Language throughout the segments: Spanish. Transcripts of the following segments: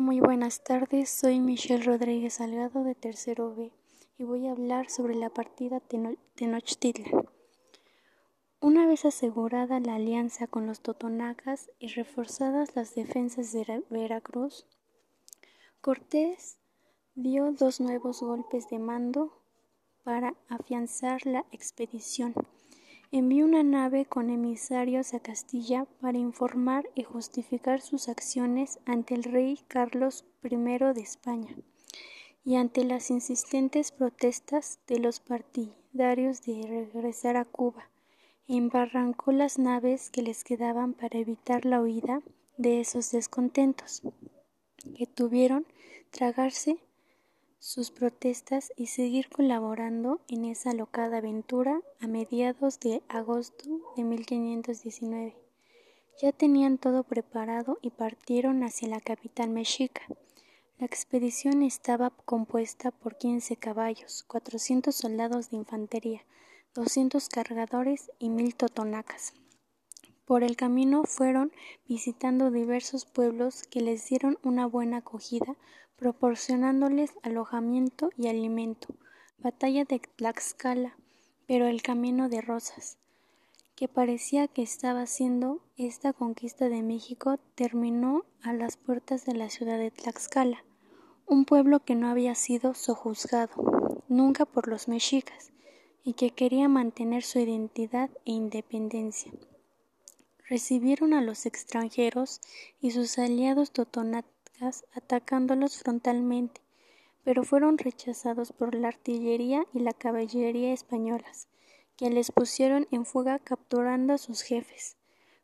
Muy buenas tardes. Soy Michelle Rodríguez Salgado de Tercero B y voy a hablar sobre la partida Tenochtitlan. Una vez asegurada la alianza con los totonacas y reforzadas las defensas de Veracruz, Cortés dio dos nuevos golpes de mando para afianzar la expedición envió una nave con emisarios a Castilla para informar y justificar sus acciones ante el rey Carlos I de España y ante las insistentes protestas de los partidarios de regresar a Cuba, embarrancó las naves que les quedaban para evitar la huida de esos descontentos, que tuvieron tragarse sus protestas y seguir colaborando en esa locada aventura a mediados de agosto de 1519. Ya tenían todo preparado y partieron hacia la capital mexica. La expedición estaba compuesta por 15 caballos, 400 soldados de infantería, 200 cargadores y mil totonacas. Por el camino fueron visitando diversos pueblos que les dieron una buena acogida, proporcionándoles alojamiento y alimento. Batalla de Tlaxcala, pero el camino de Rosas, que parecía que estaba haciendo esta conquista de México, terminó a las puertas de la ciudad de Tlaxcala, un pueblo que no había sido sojuzgado nunca por los mexicas y que quería mantener su identidad e independencia recibieron a los extranjeros y sus aliados atacándolos frontalmente, pero fueron rechazados por la artillería y la caballería españolas, que les pusieron en fuga capturando a sus jefes.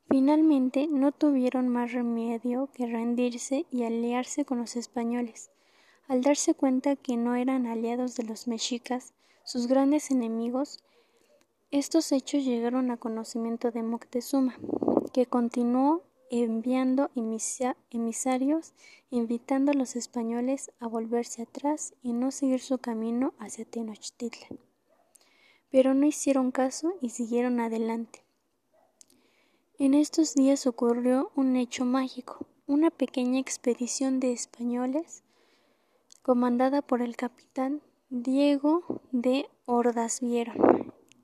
Finalmente no tuvieron más remedio que rendirse y aliarse con los españoles. Al darse cuenta que no eran aliados de los mexicas, sus grandes enemigos, estos hechos llegaron a conocimiento de Moctezuma, que continuó enviando emisarios invitando a los españoles a volverse atrás y no seguir su camino hacia Tenochtitlan. Pero no hicieron caso y siguieron adelante. En estos días ocurrió un hecho mágico. Una pequeña expedición de españoles, comandada por el capitán Diego de Ordaz,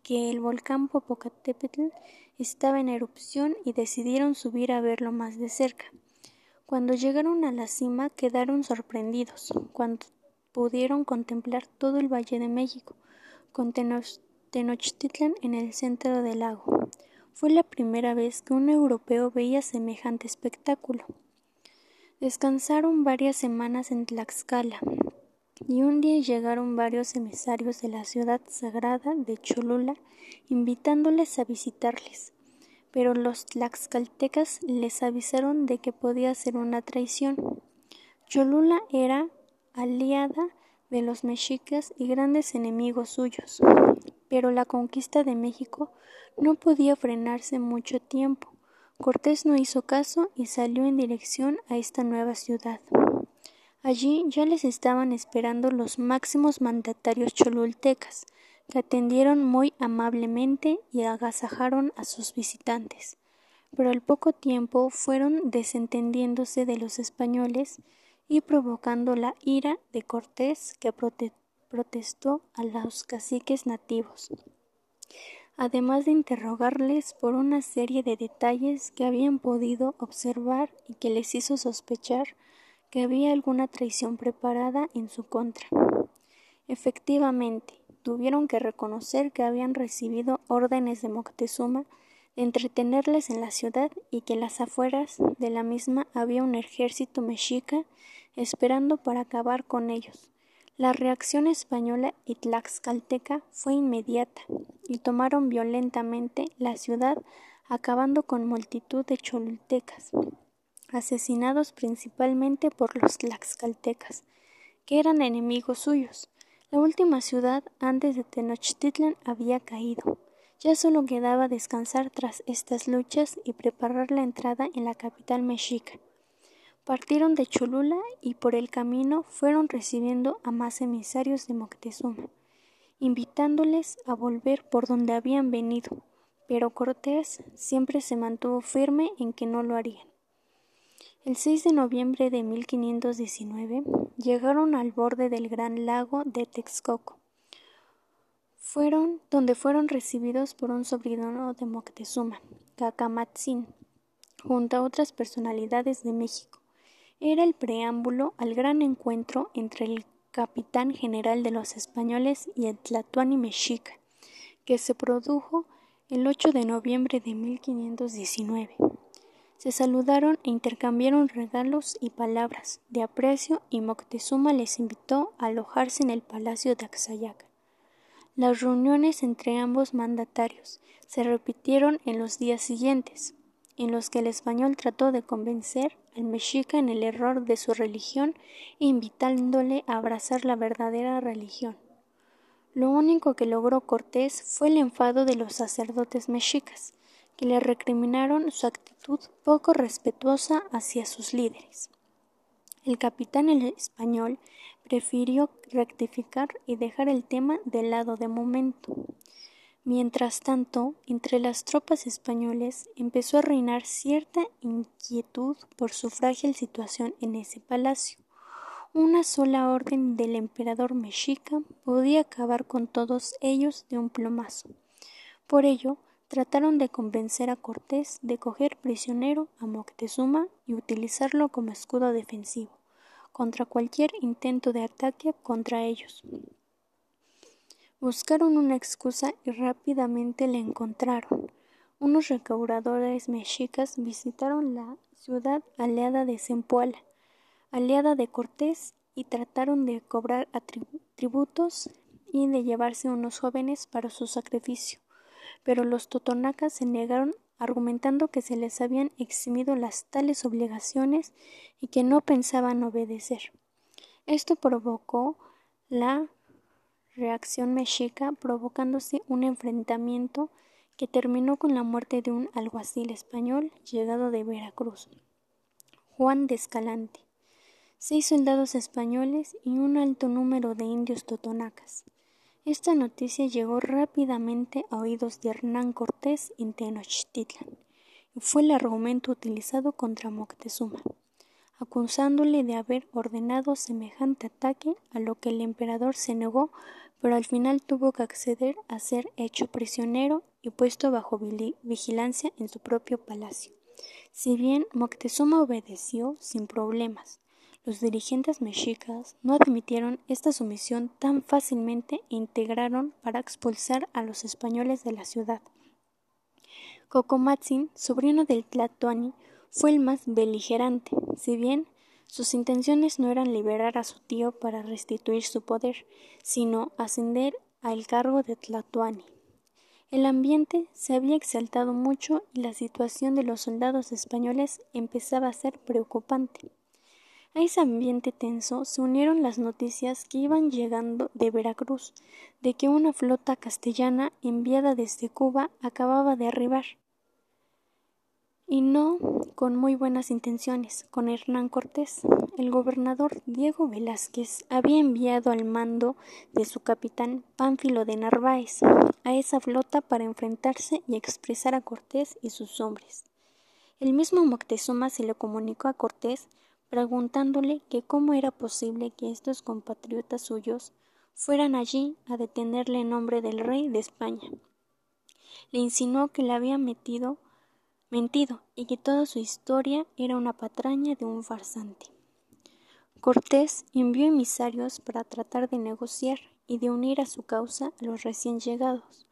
que el volcán Popocatépetl estaba en erupción y decidieron subir a verlo más de cerca. Cuando llegaron a la cima quedaron sorprendidos cuando pudieron contemplar todo el Valle de México, con Tenochtitlan en el centro del lago. Fue la primera vez que un europeo veía semejante espectáculo. Descansaron varias semanas en Tlaxcala, y un día llegaron varios emisarios de la ciudad sagrada de Cholula invitándoles a visitarles, pero los tlaxcaltecas les avisaron de que podía ser una traición. Cholula era aliada de los mexicas y grandes enemigos suyos, pero la conquista de México no podía frenarse mucho tiempo. Cortés no hizo caso y salió en dirección a esta nueva ciudad. Allí ya les estaban esperando los máximos mandatarios cholultecas, que atendieron muy amablemente y agasajaron a sus visitantes. Pero al poco tiempo fueron desentendiéndose de los españoles y provocando la ira de Cortés, que protestó a los caciques nativos, además de interrogarles por una serie de detalles que habían podido observar y que les hizo sospechar que había alguna traición preparada en su contra. Efectivamente, tuvieron que reconocer que habían recibido órdenes de Moctezuma de entretenerles en la ciudad y que en las afueras de la misma había un ejército mexica esperando para acabar con ellos. La reacción española y tlaxcalteca fue inmediata y tomaron violentamente la ciudad acabando con multitud de cholultecas asesinados principalmente por los tlaxcaltecas, que eran enemigos suyos. La última ciudad antes de Tenochtitlan había caído. Ya solo quedaba descansar tras estas luchas y preparar la entrada en la capital mexica. Partieron de Cholula y por el camino fueron recibiendo a más emisarios de Moctezuma, invitándoles a volver por donde habían venido, pero Cortés siempre se mantuvo firme en que no lo harían. El 6 de noviembre de 1519 llegaron al borde del gran lago de Texcoco, fueron donde fueron recibidos por un sobrino de Moctezuma, Cacamatzin, junto a otras personalidades de México. Era el preámbulo al gran encuentro entre el capitán general de los españoles y el Tlatuani mexica, que se produjo el 8 de noviembre de 1519. Se saludaron e intercambiaron regalos y palabras de aprecio y Moctezuma les invitó a alojarse en el palacio de Axayaca. Las reuniones entre ambos mandatarios se repitieron en los días siguientes, en los que el español trató de convencer al mexica en el error de su religión, invitándole a abrazar la verdadera religión. Lo único que logró Cortés fue el enfado de los sacerdotes mexicas, que le recriminaron su actitud poco respetuosa hacia sus líderes. El capitán español prefirió rectificar y dejar el tema de lado de momento. Mientras tanto, entre las tropas españoles empezó a reinar cierta inquietud por su frágil situación en ese palacio. Una sola orden del emperador mexica podía acabar con todos ellos de un plomazo. Por ello, trataron de convencer a Cortés de coger prisionero a Moctezuma y utilizarlo como escudo defensivo contra cualquier intento de ataque contra ellos. Buscaron una excusa y rápidamente la encontraron. Unos recaudadores mexicas visitaron la ciudad aliada de Zempoala, aliada de Cortés, y trataron de cobrar tributos y de llevarse unos jóvenes para su sacrificio. Pero los totonacas se negaron argumentando que se les habían eximido las tales obligaciones y que no pensaban obedecer. Esto provocó la reacción mexica, provocándose un enfrentamiento que terminó con la muerte de un alguacil español llegado de Veracruz, Juan de Escalante, seis soldados españoles y un alto número de indios totonacas. Esta noticia llegó rápidamente a oídos de Hernán Cortés en Tenochtitlan y fue el argumento utilizado contra Moctezuma, acusándole de haber ordenado semejante ataque, a lo que el emperador se negó, pero al final tuvo que acceder a ser hecho prisionero y puesto bajo vigilancia en su propio palacio. Si bien Moctezuma obedeció sin problemas, los dirigentes mexicas no admitieron esta sumisión tan fácilmente e integraron para expulsar a los españoles de la ciudad. Cocomatzin, sobrino del Tlatoani, fue el más beligerante, si bien sus intenciones no eran liberar a su tío para restituir su poder, sino ascender al cargo de Tlatoani. El ambiente se había exaltado mucho y la situación de los soldados españoles empezaba a ser preocupante. A ese ambiente tenso se unieron las noticias que iban llegando de Veracruz de que una flota castellana enviada desde Cuba acababa de arribar. Y no con muy buenas intenciones, con Hernán Cortés. El gobernador Diego Velázquez había enviado al mando de su capitán Pánfilo de Narváez a esa flota para enfrentarse y expresar a Cortés y sus hombres. El mismo Moctezuma se le comunicó a Cortés preguntándole que cómo era posible que estos compatriotas suyos fueran allí a detenerle en nombre del rey de España. Le insinuó que le había metido mentido y que toda su historia era una patraña de un farsante. Cortés envió emisarios para tratar de negociar y de unir a su causa a los recién llegados,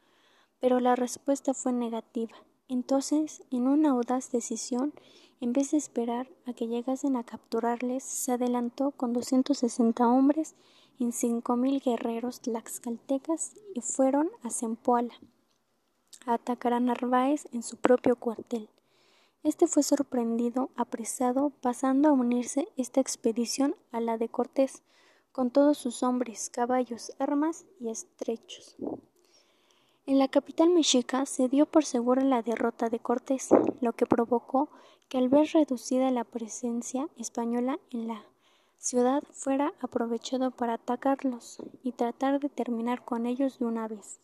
pero la respuesta fue negativa. Entonces, en una audaz decisión, en vez de esperar a que llegasen a capturarles, se adelantó con 260 hombres y cinco mil guerreros tlaxcaltecas y fueron a Zempoala a atacar a Narváez en su propio cuartel. Este fue sorprendido, apresado, pasando a unirse esta expedición a la de Cortés, con todos sus hombres, caballos, armas y estrechos. En la capital mexica se dio por segura la derrota de Cortés, lo que provocó que al ver reducida la presencia española en la ciudad fuera aprovechado para atacarlos y tratar de terminar con ellos de una vez.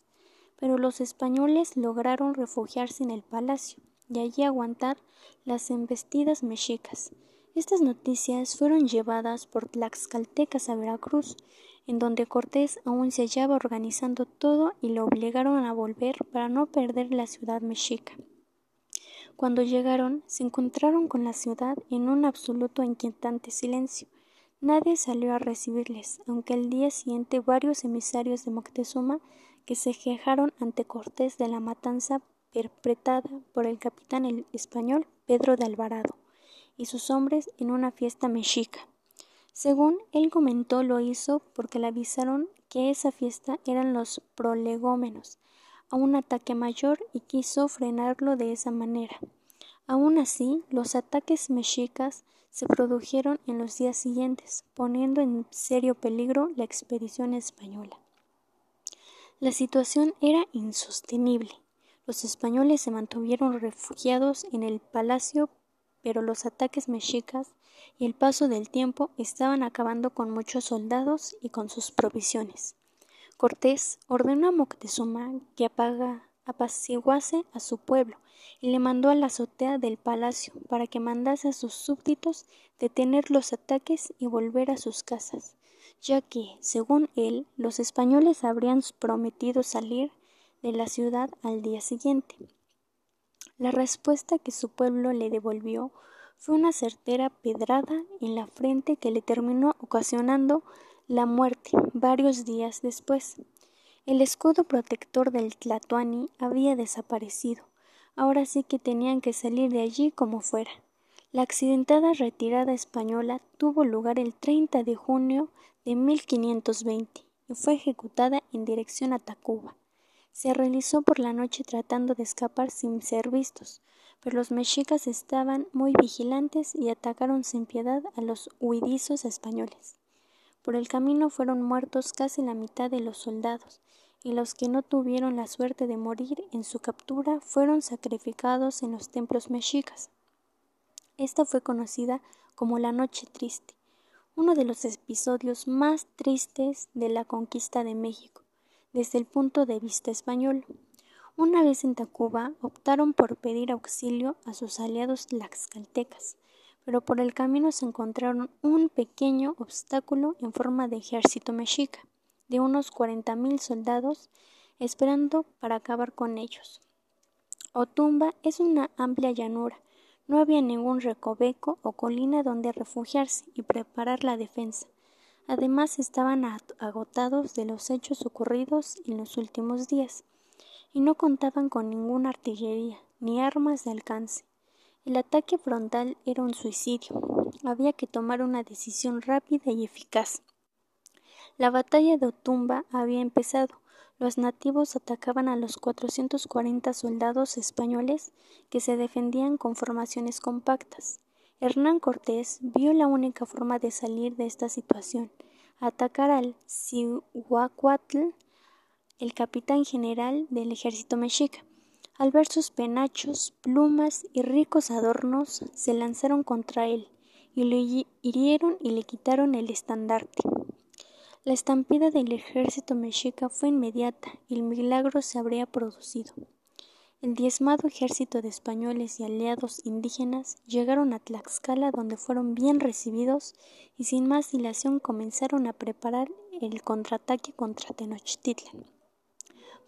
Pero los españoles lograron refugiarse en el palacio y allí aguantar las embestidas mexicas. Estas noticias fueron llevadas por tlaxcaltecas a Veracruz, en donde Cortés aún se hallaba organizando todo y lo obligaron a volver para no perder la ciudad mexica. Cuando llegaron, se encontraron con la ciudad en un absoluto inquietante silencio. Nadie salió a recibirles, aunque al día siguiente varios emisarios de Moctezuma que se quejaron ante Cortés de la matanza perpetrada por el capitán español Pedro de Alvarado y sus hombres en una fiesta mexica. Según él comentó, lo hizo porque le avisaron que esa fiesta eran los prolegómenos, a un ataque mayor y quiso frenarlo de esa manera. Aun así, los ataques mexicas se produjeron en los días siguientes, poniendo en serio peligro la expedición española. La situación era insostenible. Los españoles se mantuvieron refugiados en el palacio, pero los ataques mexicas y el paso del tiempo estaban acabando con muchos soldados y con sus provisiones. Cortés ordenó a Moctezuma que apaga, apaciguase a su pueblo y le mandó a la azotea del palacio para que mandase a sus súbditos detener los ataques y volver a sus casas, ya que, según él, los españoles habrían prometido salir de la ciudad al día siguiente. La respuesta que su pueblo le devolvió fue una certera pedrada en la frente que le terminó ocasionando la muerte varios días después. El escudo protector del Tlatoani había desaparecido. Ahora sí que tenían que salir de allí como fuera. La accidentada retirada española tuvo lugar el 30 de junio de 1520 y fue ejecutada en dirección a Tacuba. Se realizó por la noche tratando de escapar sin ser vistos, pero los mexicas estaban muy vigilantes y atacaron sin piedad a los huidizos españoles. Por el camino fueron muertos casi la mitad de los soldados, y los que no tuvieron la suerte de morir en su captura fueron sacrificados en los templos mexicas. Esta fue conocida como la Noche Triste, uno de los episodios más tristes de la conquista de México, desde el punto de vista español. Una vez en Tacuba optaron por pedir auxilio a sus aliados tlaxcaltecas, pero por el camino se encontraron un pequeño obstáculo en forma de ejército mexica, de unos cuarenta mil soldados, esperando para acabar con ellos. Otumba es una amplia llanura, no había ningún recoveco o colina donde refugiarse y preparar la defensa. Además estaban agotados de los hechos ocurridos en los últimos días y no contaban con ninguna artillería ni armas de alcance. El ataque frontal era un suicidio. Había que tomar una decisión rápida y eficaz. La batalla de Otumba había empezado. Los nativos atacaban a los 440 soldados españoles que se defendían con formaciones compactas. Hernán Cortés vio la única forma de salir de esta situación, atacar al Cihuacuatl el capitán general del ejército mexica. Al ver sus penachos, plumas y ricos adornos, se lanzaron contra él y lo hirieron y le quitaron el estandarte. La estampida del ejército mexica fue inmediata y el milagro se habría producido. El diezmado ejército de españoles y aliados indígenas llegaron a Tlaxcala donde fueron bien recibidos y sin más dilación comenzaron a preparar el contraataque contra Tenochtitlan.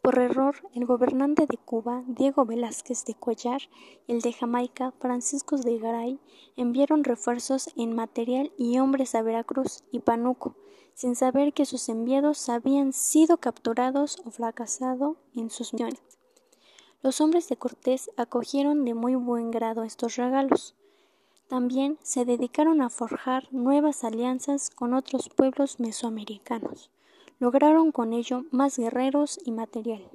Por error, el gobernante de Cuba, Diego Velázquez de Cuellar, y el de Jamaica, Francisco de Garay, enviaron refuerzos en material y hombres a Veracruz y Panuco, sin saber que sus enviados habían sido capturados o fracasado en sus misiones. Los hombres de Cortés acogieron de muy buen grado estos regalos. También se dedicaron a forjar nuevas alianzas con otros pueblos mesoamericanos. Lograron con ello más guerreros y material.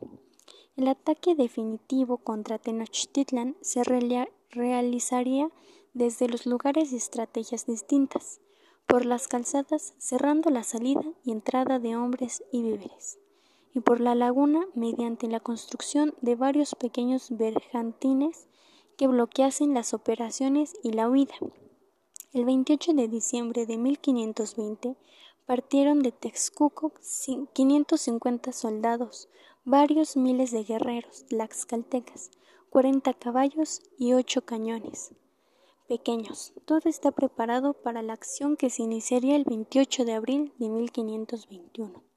El ataque definitivo contra Tenochtitlan se realizaría desde los lugares y estrategias distintas, por las calzadas cerrando la salida y entrada de hombres y víveres, y por la laguna mediante la construcción de varios pequeños bergantines que bloqueasen las operaciones y la huida. El 28 de diciembre de 1520 partieron de Texcoco 550 soldados, varios miles de guerreros tlaxcaltecas, 40 caballos y 8 cañones. pequeños. Todo está preparado para la acción que se iniciaría el 28 de abril de 1521.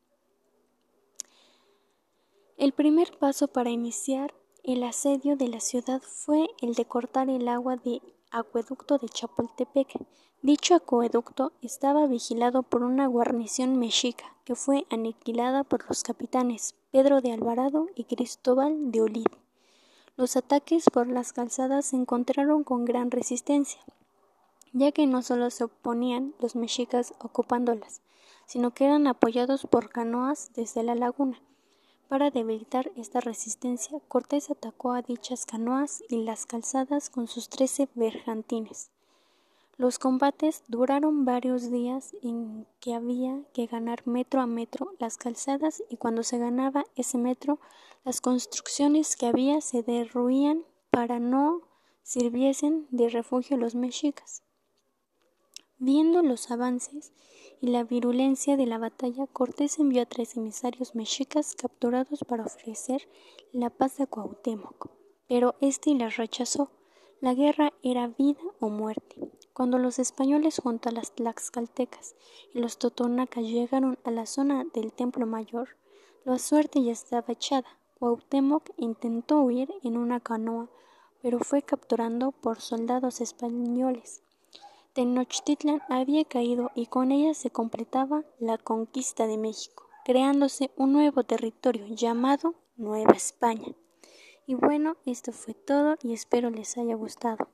El primer paso para iniciar el asedio de la ciudad fue el de cortar el agua de acueducto de Chapultepec. Dicho acueducto estaba vigilado por una guarnición mexica que fue aniquilada por los capitanes Pedro de Alvarado y Cristóbal de Olid. Los ataques por las calzadas se encontraron con gran resistencia, ya que no solo se oponían los mexicas ocupándolas, sino que eran apoyados por canoas desde la laguna. Para debilitar esta resistencia, Cortés atacó a dichas canoas y las calzadas con sus trece bergantines. Los combates duraron varios días en que había que ganar metro a metro las calzadas y cuando se ganaba ese metro las construcciones que había se derruían para no sirviesen de refugio a los mexicas. Viendo los avances y la virulencia de la batalla, Cortés envió a tres emisarios mexicas capturados para ofrecer la paz a Cuauhtémoc, pero éste las rechazó. La guerra era vida o muerte. Cuando los españoles junto a las tlaxcaltecas y los totonacas llegaron a la zona del Templo Mayor, la suerte ya estaba echada. Cuauhtémoc intentó huir en una canoa, pero fue capturado por soldados españoles. Tenochtitlan había caído y con ella se completaba la conquista de México, creándose un nuevo territorio llamado Nueva España. Y bueno, esto fue todo y espero les haya gustado.